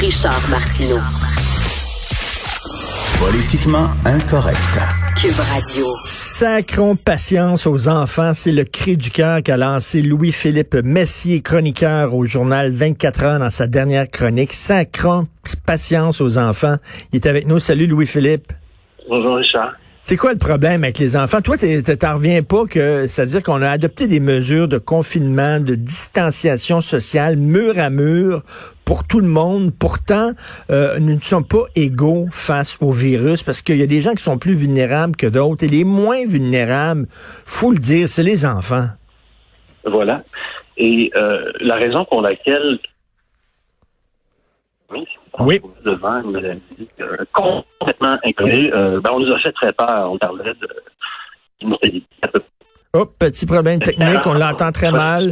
Richard Martineau. Politiquement incorrect. Cube Radio. Sacrons patience aux enfants, c'est le cri du cœur qu'a lancé Louis-Philippe Messier, chroniqueur au journal 24 heures dans sa dernière chronique. Sacrons patience aux enfants. Il est avec nous. Salut Louis-Philippe. Bonjour Richard. C'est quoi le problème avec les enfants? Toi, t'en reviens pas que, c'est-à-dire qu'on a adopté des mesures de confinement, de distanciation sociale, mur à mur, pour tout le monde. Pourtant, euh, nous ne sommes pas égaux face au virus parce qu'il y a des gens qui sont plus vulnérables que d'autres. Et les moins vulnérables, faut le dire, c'est les enfants. Voilà. Et euh, la raison pour laquelle oui. devant une maladie euh, complètement inconnue. Euh, ben, on nous a fait très peur. On parlait de. Oh, petit problème technique, on l'entend très mal.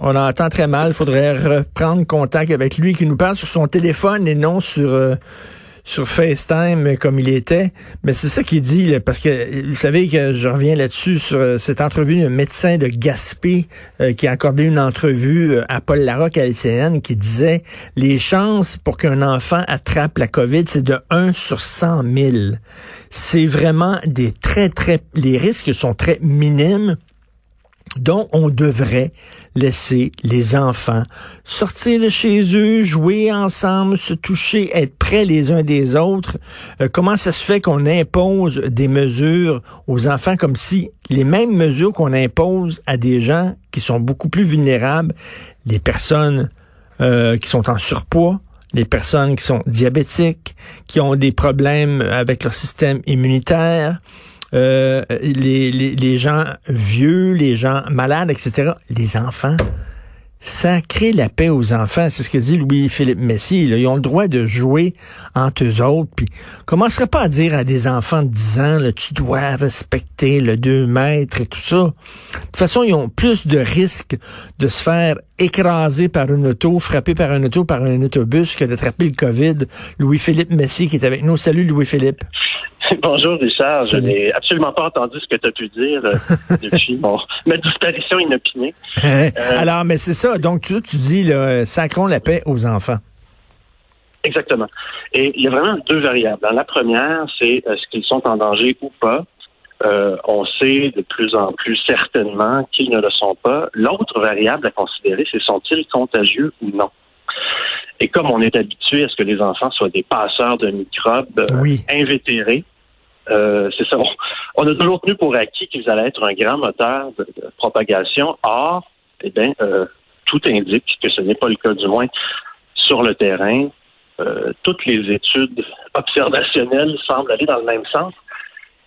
On l'entend très mal. Il faudrait reprendre contact avec lui qui nous parle sur son téléphone et non sur euh, sur FaceTime comme il était. Mais c'est ça qu'il dit, parce que vous savez que je reviens là-dessus sur euh, cette entrevue d'un médecin de Gaspé euh, qui a accordé une entrevue euh, à Paul Larocque à LCN qui disait les chances pour qu'un enfant attrape la COVID, c'est de 1 sur 100 000. C'est vraiment des très, très... Les risques sont très minimes. Donc, on devrait laisser les enfants sortir de chez eux, jouer ensemble, se toucher, être près les uns des autres. Euh, comment ça se fait qu'on impose des mesures aux enfants comme si les mêmes mesures qu'on impose à des gens qui sont beaucoup plus vulnérables, les personnes euh, qui sont en surpoids, les personnes qui sont diabétiques, qui ont des problèmes avec leur système immunitaire, euh, les, gens vieux, les gens malades, etc., les enfants. Ça crée la paix aux enfants. C'est ce que dit Louis-Philippe Messier. Ils ont le droit de jouer entre eux autres. Puis, commencerait pas à dire à des enfants de 10 ans, là, tu dois respecter le 2 mètres et tout ça. De toute façon, ils ont plus de risques de se faire écraser par une auto, frapper par un auto, par un autobus que d'attraper le COVID. Louis-Philippe Messier qui est avec nous. Salut Louis-Philippe. Bonjour Richard, je n'ai absolument pas entendu ce que tu as pu dire euh, depuis bon, ma disparition inopinée. Euh, Alors, mais c'est ça. Donc, tu, tu dis, là, sacrons la paix aux enfants. Exactement. Et il y a vraiment deux variables. La première, c'est est-ce qu'ils sont en danger ou pas. Euh, on sait de plus en plus certainement qu'ils ne le sont pas. L'autre variable à considérer, c'est sont-ils contagieux ou non? Et comme on est habitué à ce que les enfants soient des passeurs de microbes oui. invétérés, euh, c'est ça. On a toujours tenu pour acquis qu'ils allaient être un grand moteur de, propagation. Or, eh bien, euh, tout indique que ce n'est pas le cas, du moins sur le terrain. Euh, toutes les études observationnelles semblent aller dans le même sens.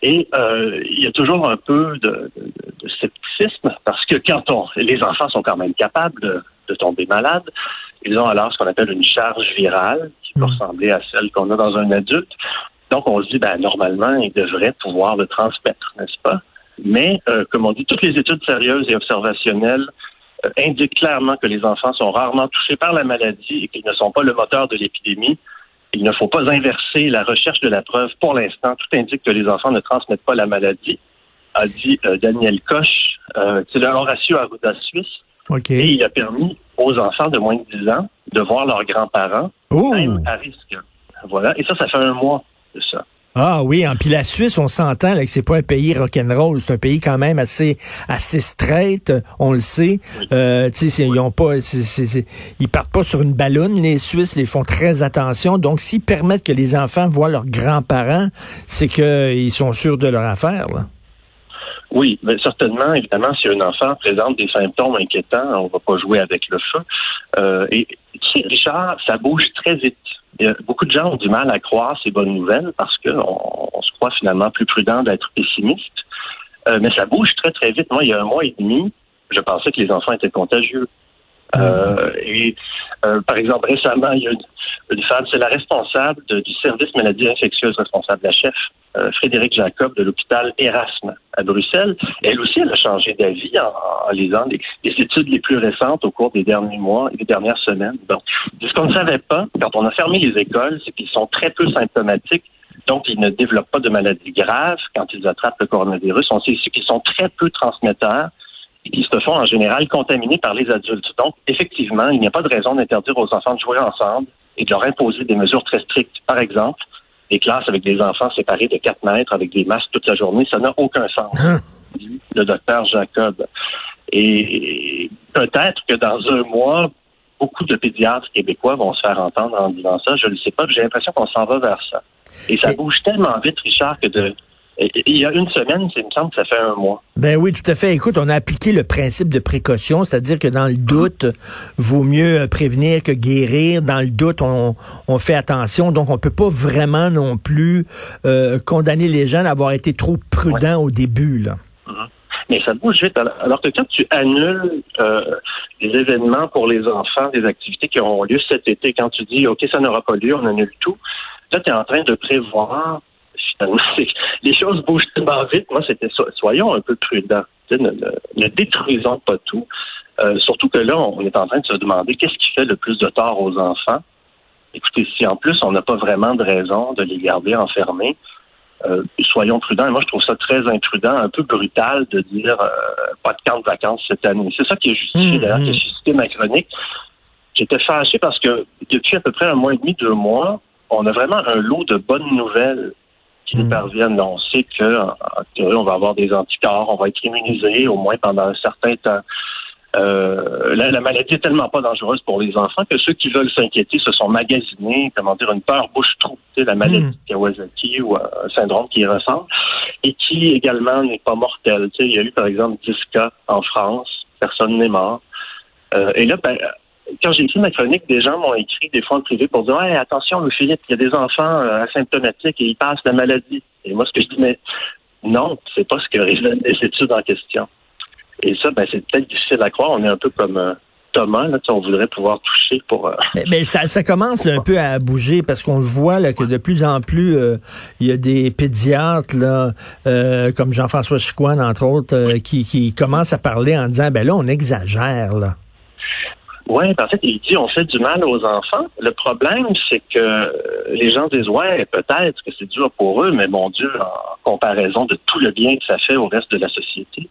Et il y a toujours un peu de, de, de, scepticisme parce que quand on, les enfants sont quand même capables de, de tomber malades, ils ont alors ce qu'on appelle une charge virale qui peut ressembler à celle qu'on a dans un adulte. Donc, on se dit, ben, normalement, ils devraient pouvoir le transmettre, n'est-ce pas? Mais, euh, comme on dit, toutes les études sérieuses et observationnelles euh, indiquent clairement que les enfants sont rarement touchés par la maladie et qu'ils ne sont pas le moteur de l'épidémie. Il ne faut pas inverser la recherche de la preuve. Pour l'instant, tout indique que les enfants ne transmettent pas la maladie, a dit euh, Daniel Koch. c'est le Horacio Arruda suisse. Et il a permis aux enfants de moins de 10 ans de voir leurs grands-parents, même à risque. Voilà. Et ça, ça fait un mois de ça. Ah oui, hein, puis la Suisse, on s'entend que c'est pas un pays rock'n'roll, c'est un pays quand même assez assez straight, on le sait. Euh, ils ont pas, ils partent pas sur une ballonne. Les Suisses, les font très attention. Donc, s'ils permettent que les enfants voient leurs grands-parents, c'est qu'ils sont sûrs de leur affaire. Là. Oui, mais certainement, évidemment, si un enfant présente des symptômes inquiétants, on va pas jouer avec le feu. Euh, et tu sais, Richard, ça bouge très vite. A beaucoup de gens ont du mal à croire ces bonnes nouvelles parce qu'on on se croit finalement plus prudent d'être pessimiste. Euh, mais ça bouge très, très vite. Moi, il y a un mois et demi, je pensais que les enfants étaient contagieux. Euh, et euh, par exemple, récemment, il y a une, une femme, c'est la responsable de- du service maladies infectieuses responsable, la chef, euh, Frédéric Jacob de l'hôpital Erasme à Bruxelles. Elle aussi, elle a changé d'avis en, en lisant les, les études les plus récentes au cours des derniers mois et des dernières semaines. Donc, ce qu'on ne savait pas quand on a fermé les écoles, c'est qu'ils sont très peu symptomatiques. Donc, ils ne développent pas de maladies graves quand ils attrapent le coronavirus. On sait aussi qu'ils sont très peu transmetteurs et qui se font en général contaminés par les adultes. Donc, effectivement, il n'y a pas de raison d'interdire aux enfants de jouer ensemble et de leur imposer des mesures très strictes. Par exemple, des classes avec des enfants séparés de 4 mètres avec des masques toute la journée, ça n'a aucun sens. Hein? dit Le docteur Jacob. Et peut-être que dans un mois, beaucoup de pédiatres québécois vont se faire entendre en disant ça. Je ne sais pas, mais j'ai l'impression qu'on s'en va vers ça. Et ça bouge tellement vite, Richard, que de il y a une semaine, c'est- il me semble que ça fait un mois. Ben oui, tout à fait. Écoute, on a appliqué le principe de précaution, c'est-à-dire que dans le doute, vaut mieux prévenir que guérir. Dans le doute, on, on fait attention. Donc, on peut pas vraiment non plus euh, condamner les gens d'avoir été trop prudents au début. Là. Mais ça bouge vite. Alors que quand tu annules euh, des événements pour les enfants, des activités qui auront lieu cet été, quand tu dis OK, ça n'aura pas lieu, on annule tout, là, tu es en train de prévoir Les choses bougent tellement vite. Moi, c'était so- soyons un peu prudents. Ne, ne- ne détruisons pas tout. Euh, surtout que là, on est en train de se demander qu'est-ce qui fait le plus de tort aux enfants. Écoutez, si en plus on n'a pas vraiment de raison de les garder enfermés, euh, soyons prudents. Et moi, je trouve ça très imprudent, un peu brutal de dire euh, pas de camp de vacances cette année. C'est ça qui a justifié, Mmh, d'ailleurs, mmh. qui a suscité ma chronique. J'étais fâché parce que depuis à peu près un mois et demi, deux mois, on a vraiment un lot de bonnes nouvelles qui nous Mmh. parviennent. Là, on sait que, en théorie, on va avoir des anticorps, on va être immunisé au moins pendant un certain temps. Euh, la, la maladie est tellement pas dangereuse pour les enfants que ceux qui veulent s'inquiéter se sont magasinés, comment dire, une peur bouche-trou, tu sais, la maladie Mm. de Kawasaki ou euh, un syndrome qui y ressemble, et qui également n'est pas mortel. Tu sais, il y a eu par exemple 10 cas en France, personne n'est mort. Euh, et là, ben, quand j'ai écrit ma chronique, des gens m'ont écrit des fois en privé pour dire hey, attention, Philippe, il y a des enfants euh, asymptomatiques et ils passent la maladie. Et moi, ce que je dis, mais non, c'est pas ce que révèlent les études en question. Et ça, ben, c'est peut-être difficile à croire. On est un peu comme euh, Thomas, là, on voudrait pouvoir toucher pour. euh, Mais, ça, commence un peu à bouger parce qu'on le voit là, que de plus en plus, il y a des pédiatres là, comme Jean-François Chicoine, entre autres, qui, qui commencent à parler en disant ben là, on exagère là. Oui, en fait, il dit on fait du mal aux enfants. Le problème, c'est que euh, les gens disent ouais, peut-être que c'est dur pour eux, mais mon Dieu, en comparaison de tout le bien que ça fait au reste de la société.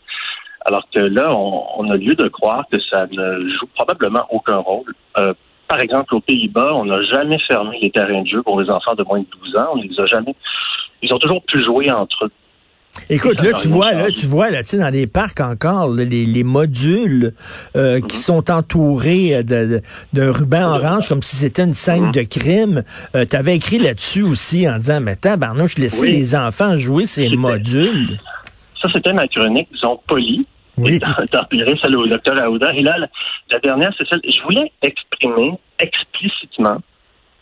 Alors que là, on, on a lieu de croire que ça ne joue probablement aucun rôle. Euh, par exemple, aux Pays-Bas, on n'a jamais fermé les terrains de jeu pour les enfants de moins de 12 ans. On les a jamais. Ils ont toujours pu jouer entre eux. Écoute, là, tu vois, là, tu vois, là, tu sais, dans les parcs encore, là, les, les modules euh, qui sont entourés de, de- d'un ruban orange comme si c'était une scène Mhm. de crime. Euh, tu avais écrit là-dessus aussi en disant, mais tabarnouche, laissez Oui. les enfants jouer ces modules. Ça, c'était ma chronique, disons, polie. Oui. Replierai celle au docteur Aouda. Et là, la, la dernière, c'est celle. Je voulais exprimer explicitement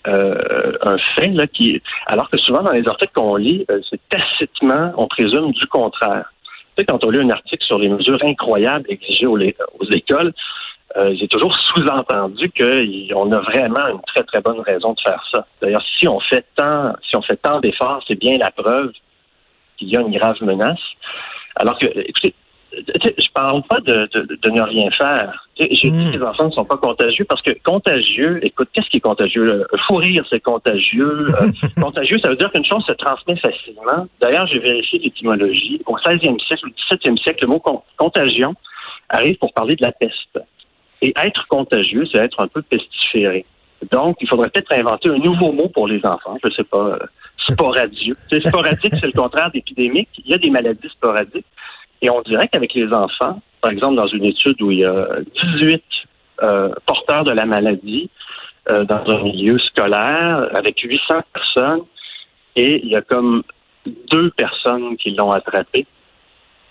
euh, un fait là qui, alors que souvent dans les articles qu'on lit, euh, c'est tacitement, on présume du contraire. Tu sais, quand on lit un article sur les mesures incroyables exigées aux, écoles, euh, j'ai toujours sous-entendu qu'on a vraiment une très très bonne raison de faire ça. D'ailleurs, si on fait tant, si on fait tant d'efforts, c'est bien la preuve qu'il y a une grave menace. Alors que, écoutez, je parle pas de, de, de ne rien faire. J'ai dit Mm. que les enfants ne sont pas contagieux parce que contagieux, écoute, qu'est-ce qui est contagieux? Fou rire, c'est contagieux. Euh, contagieux, ça veut dire qu'une chose se transmet facilement. D'ailleurs, j'ai vérifié l'étymologie. Au 16e siècle, au 17e siècle, le mot con- contagion arrive pour parler de la peste. Et être contagieux, c'est être un peu pestiféré. Donc, il faudrait peut-être inventer un nouveau mot pour les enfants. Je sais pas, euh, sporadieux. Sporadique, c'est le contraire d'épidémique. Il y a des maladies sporadiques. Et on dirait qu'avec les enfants, par exemple, dans une étude où il y a 18 euh, porteurs de la maladie euh, dans un milieu scolaire avec 800 personnes, et il y a comme deux personnes qui l'ont attrapé.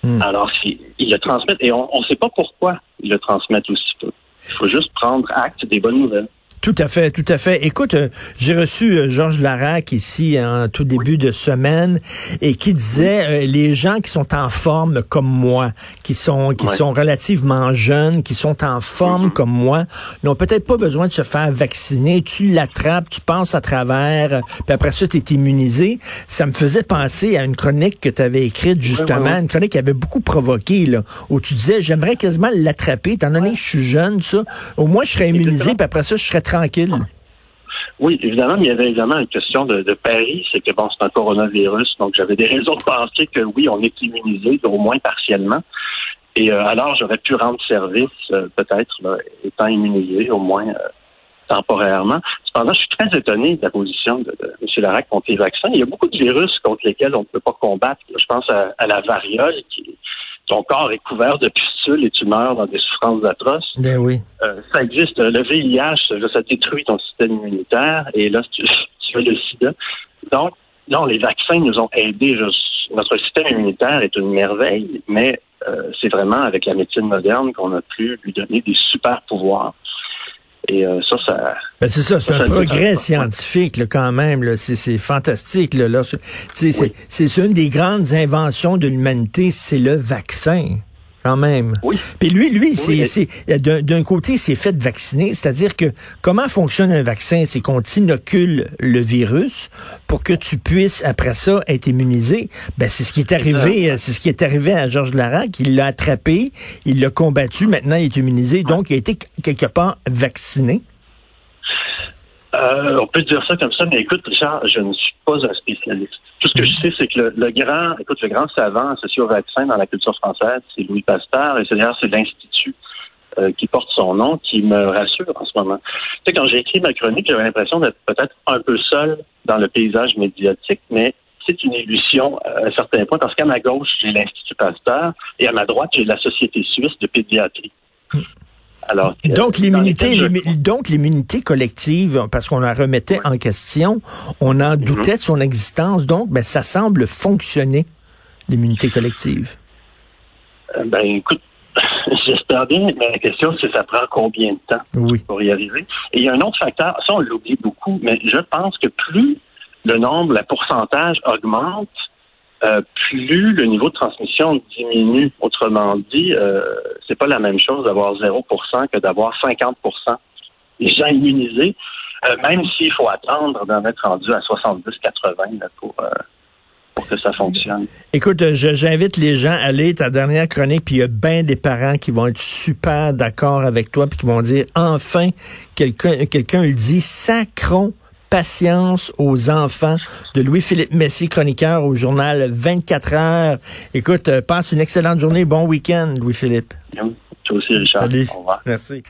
Hmm. Alors, ils le transmettent, et on ne sait pas pourquoi ils le transmettent aussi peu. Il faut juste prendre acte des bonnes nouvelles. Tout à fait, tout à fait. Écoute, euh, j'ai reçu euh, Georges Larac ici en tout début de semaine et qui disait euh, les gens qui sont en forme comme moi, qui sont qui sont relativement jeunes, qui sont en forme comme moi, n'ont peut-être pas besoin de se faire vacciner. Tu l'attrapes, tu passes à travers, puis après ça, tu es immunisé. Ça me faisait penser à une chronique que tu avais écrite justement, une chronique qui avait beaucoup provoqué, là, où tu disais, j'aimerais quasiment l'attraper, étant donné que je suis jeune, ça. Au moins, je serais immunisé, puis après ça, je serais Oui, évidemment, mais il y avait évidemment une question de, de pari, c'est que bon, c'est un coronavirus, donc j'avais des raisons de penser que oui, on est immunisé, au moins partiellement. Et euh, alors, j'aurais pu rendre service, euh, peut-être, étant immunisé, au moins euh, temporairement. Cependant, je suis très étonné de la position de, M. Larac contre les vaccins. Il y a beaucoup de virus contre lesquels on ne peut pas combattre. Je pense à, à la variole qui, ton corps est couvert de pustules et tu meurs dans des souffrances atroces. Ben oui. Euh, ça existe. Le VIH, ça détruit ton système immunitaire et là, tu, tu as le sida. Donc, non, les vaccins nous ont aidés. notre système immunitaire est une merveille, mais euh, c'est vraiment avec la médecine moderne qu'on a pu lui donner des super pouvoirs. Et euh, ça, ça. Ben c'est ça, c'est un progrès scientifique là, quand même. C'est fantastique. Là, là. C'est une des grandes inventions de l'humanité, c'est le vaccin quand même. Oui. Puis lui, lui, c'est d'un côté, c'est fait vacciner, c'est-à-dire que comment fonctionne un vaccin, c'est qu'on t'inocule le virus pour que tu puisses après ça être immunisé. Ben c'est ce qui est arrivé, c'est ce qui est arrivé à Georges Larac. Il l'a attrapé, il l'a combattu, maintenant il est immunisé, donc il a été quelque part vacciné. Euh, on peut dire ça comme ça, mais écoute, Richard, je ne suis pas un spécialiste. Tout ce que je sais, c'est que le, grand, écoute, le grand savant associé au vaccin dans la culture française, c'est Louis Pasteur, et c'est d'ailleurs c'est l'institut euh, qui porte son nom qui me rassure en ce moment. Tu sais, quand j'ai écrit ma chronique, j'avais l'impression d'être peut-être un peu seul dans le paysage médiatique, mais c'est une illusion à un certain point, parce qu'à ma gauche, j'ai l'Institut Pasteur, et à ma droite, j'ai la Société suisse de pédiatrie. Alors, donc l'immunité, donc l'immunité collective, parce qu'on la remettait en question, on en mhm. doutait de son existence. Donc, ben, ça semble fonctionner l'immunité collective. Euh, ben, écoute, j'espère bien, mais la question c'est ça prend combien de temps pour y arriver? Et il y a un autre facteur, ça on l'oublie beaucoup, mais je pense que plus le nombre, le pourcentage augmente, euh, plus le niveau de transmission diminue. Autrement dit, euh, c'est pas la même chose d'avoir 0% que d'avoir 50% des gens immunisés, euh, même s'il faut attendre d'en être rendu à 70-80 pour, euh, pour que ça fonctionne. Écoute, j'invite les gens à aller ta dernière chronique, puis il y a bien des parents qui vont être super d'accord avec toi, puis qui vont dire, enfin, quelqu'un quelqu'un le dit, sacron patience aux enfants de Louis-Philippe Messi, chroniqueur au journal 24 heures. Écoute, euh, passe une excellente journée. Bon week-end, Louis-Philippe. Toi aussi, Richard. Au revoir. Merci.